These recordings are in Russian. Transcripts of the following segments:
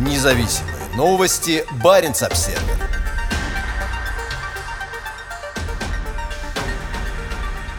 Независимые новости. Барин обсерва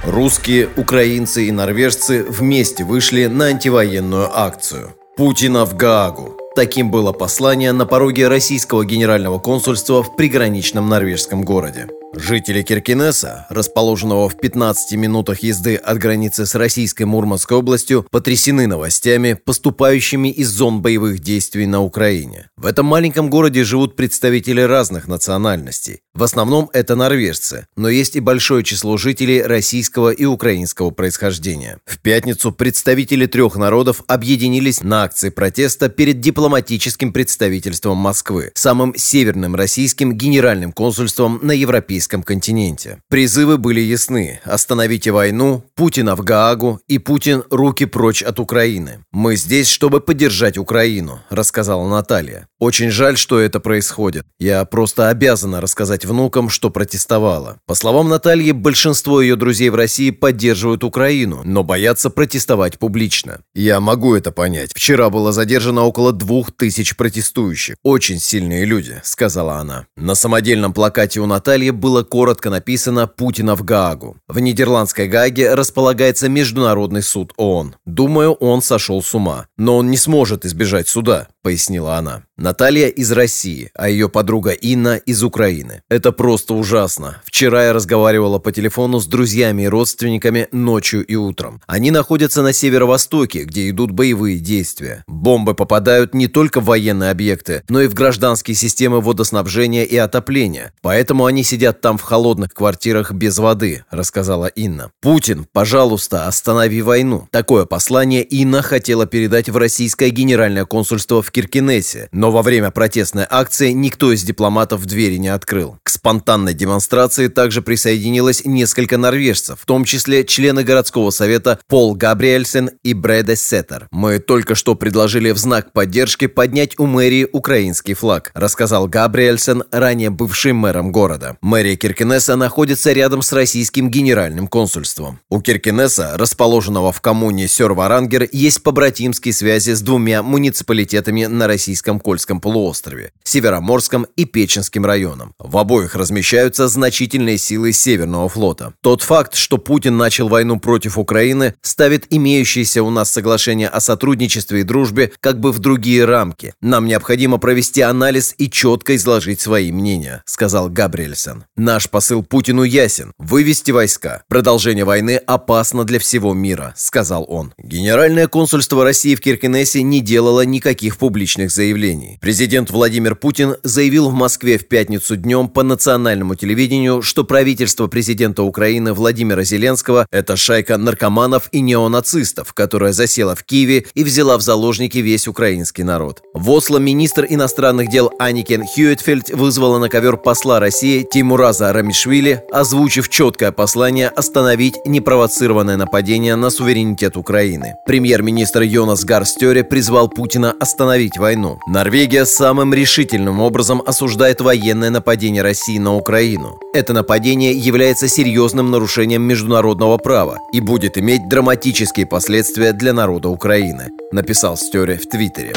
Русские, украинцы и норвежцы вместе вышли на антивоенную акцию. Путина в Гаагу. Таким было послание на пороге российского генерального консульства в приграничном норвежском городе. Жители Киркинеса, расположенного в 15 минутах езды от границы с российской Мурманской областью, потрясены новостями, поступающими из зон боевых действий на Украине. В этом маленьком городе живут представители разных национальностей. В основном это норвежцы, но есть и большое число жителей российского и украинского происхождения. В пятницу представители трех народов объединились на акции протеста перед дипломатическим представительством Москвы, самым северным российским генеральным консульством на Европейском европейском континенте. Призывы были ясны. Остановите войну, Путина в Гаагу и Путин руки прочь от Украины. Мы здесь, чтобы поддержать Украину, рассказала Наталья. Очень жаль, что это происходит. Я просто обязана рассказать внукам, что протестовала. По словам Натальи, большинство ее друзей в России поддерживают Украину, но боятся протестовать публично. Я могу это понять. Вчера было задержано около двух тысяч протестующих. Очень сильные люди, сказала она. На самодельном плакате у Натальи был было коротко написано «Путина в Гаагу». В нидерландской Гааге располагается Международный суд ООН. Думаю, он сошел с ума. Но он не сможет избежать суда, пояснила она. Наталья из России, а ее подруга Инна из Украины. Это просто ужасно. Вчера я разговаривала по телефону с друзьями и родственниками ночью и утром. Они находятся на северо-востоке, где идут боевые действия. Бомбы попадают не только в военные объекты, но и в гражданские системы водоснабжения и отопления. Поэтому они сидят там в холодных квартирах без воды, рассказала Инна. Путин, пожалуйста, останови войну. Такое послание Инна хотела передать в российское генеральное консульство в Киркинессе, но во время протестной акции никто из дипломатов двери не открыл. Спонтанной демонстрации также присоединилось несколько норвежцев, в том числе члены городского совета Пол Габриэльсен и Бреде Сеттер. «Мы только что предложили в знак поддержки поднять у мэрии украинский флаг», рассказал Габриэльсен, ранее бывший мэром города. Мэрия Киркинесса находится рядом с российским генеральным консульством. У Киркинесса, расположенного в коммуне Сёрварангер, есть побратимские связи с двумя муниципалитетами на российском Кольском полуострове, Североморском и Печенским районам. В обоих размещаются значительные силы Северного флота. Тот факт, что Путин начал войну против Украины, ставит имеющиеся у нас соглашения о сотрудничестве и дружбе как бы в другие рамки. Нам необходимо провести анализ и четко изложить свои мнения, сказал Габриэльсон. Наш посыл Путину ясен – вывести войска. Продолжение войны опасно для всего мира, сказал он. Генеральное консульство России в Киркенесе не делало никаких публичных заявлений. Президент Владимир Путин заявил в Москве в пятницу днем по национальному телевидению, что правительство президента Украины Владимира Зеленского – это шайка наркоманов и неонацистов, которая засела в Киеве и взяла в заложники весь украинский народ. В Осло министр иностранных дел Аникен Хьюитфельд вызвала на ковер посла России Тимураза Рамишвили, озвучив четкое послание остановить непровоцированное нападение на суверенитет Украины. Премьер-министр Йонас Гарстере призвал Путина остановить войну. Норвегия самым решительным образом осуждает военное нападение России на Украину. Это нападение является серьезным нарушением международного права и будет иметь драматические последствия для народа Украины, написал Стере в Твиттере.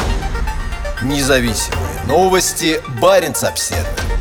Независимые новости. Барин обседный.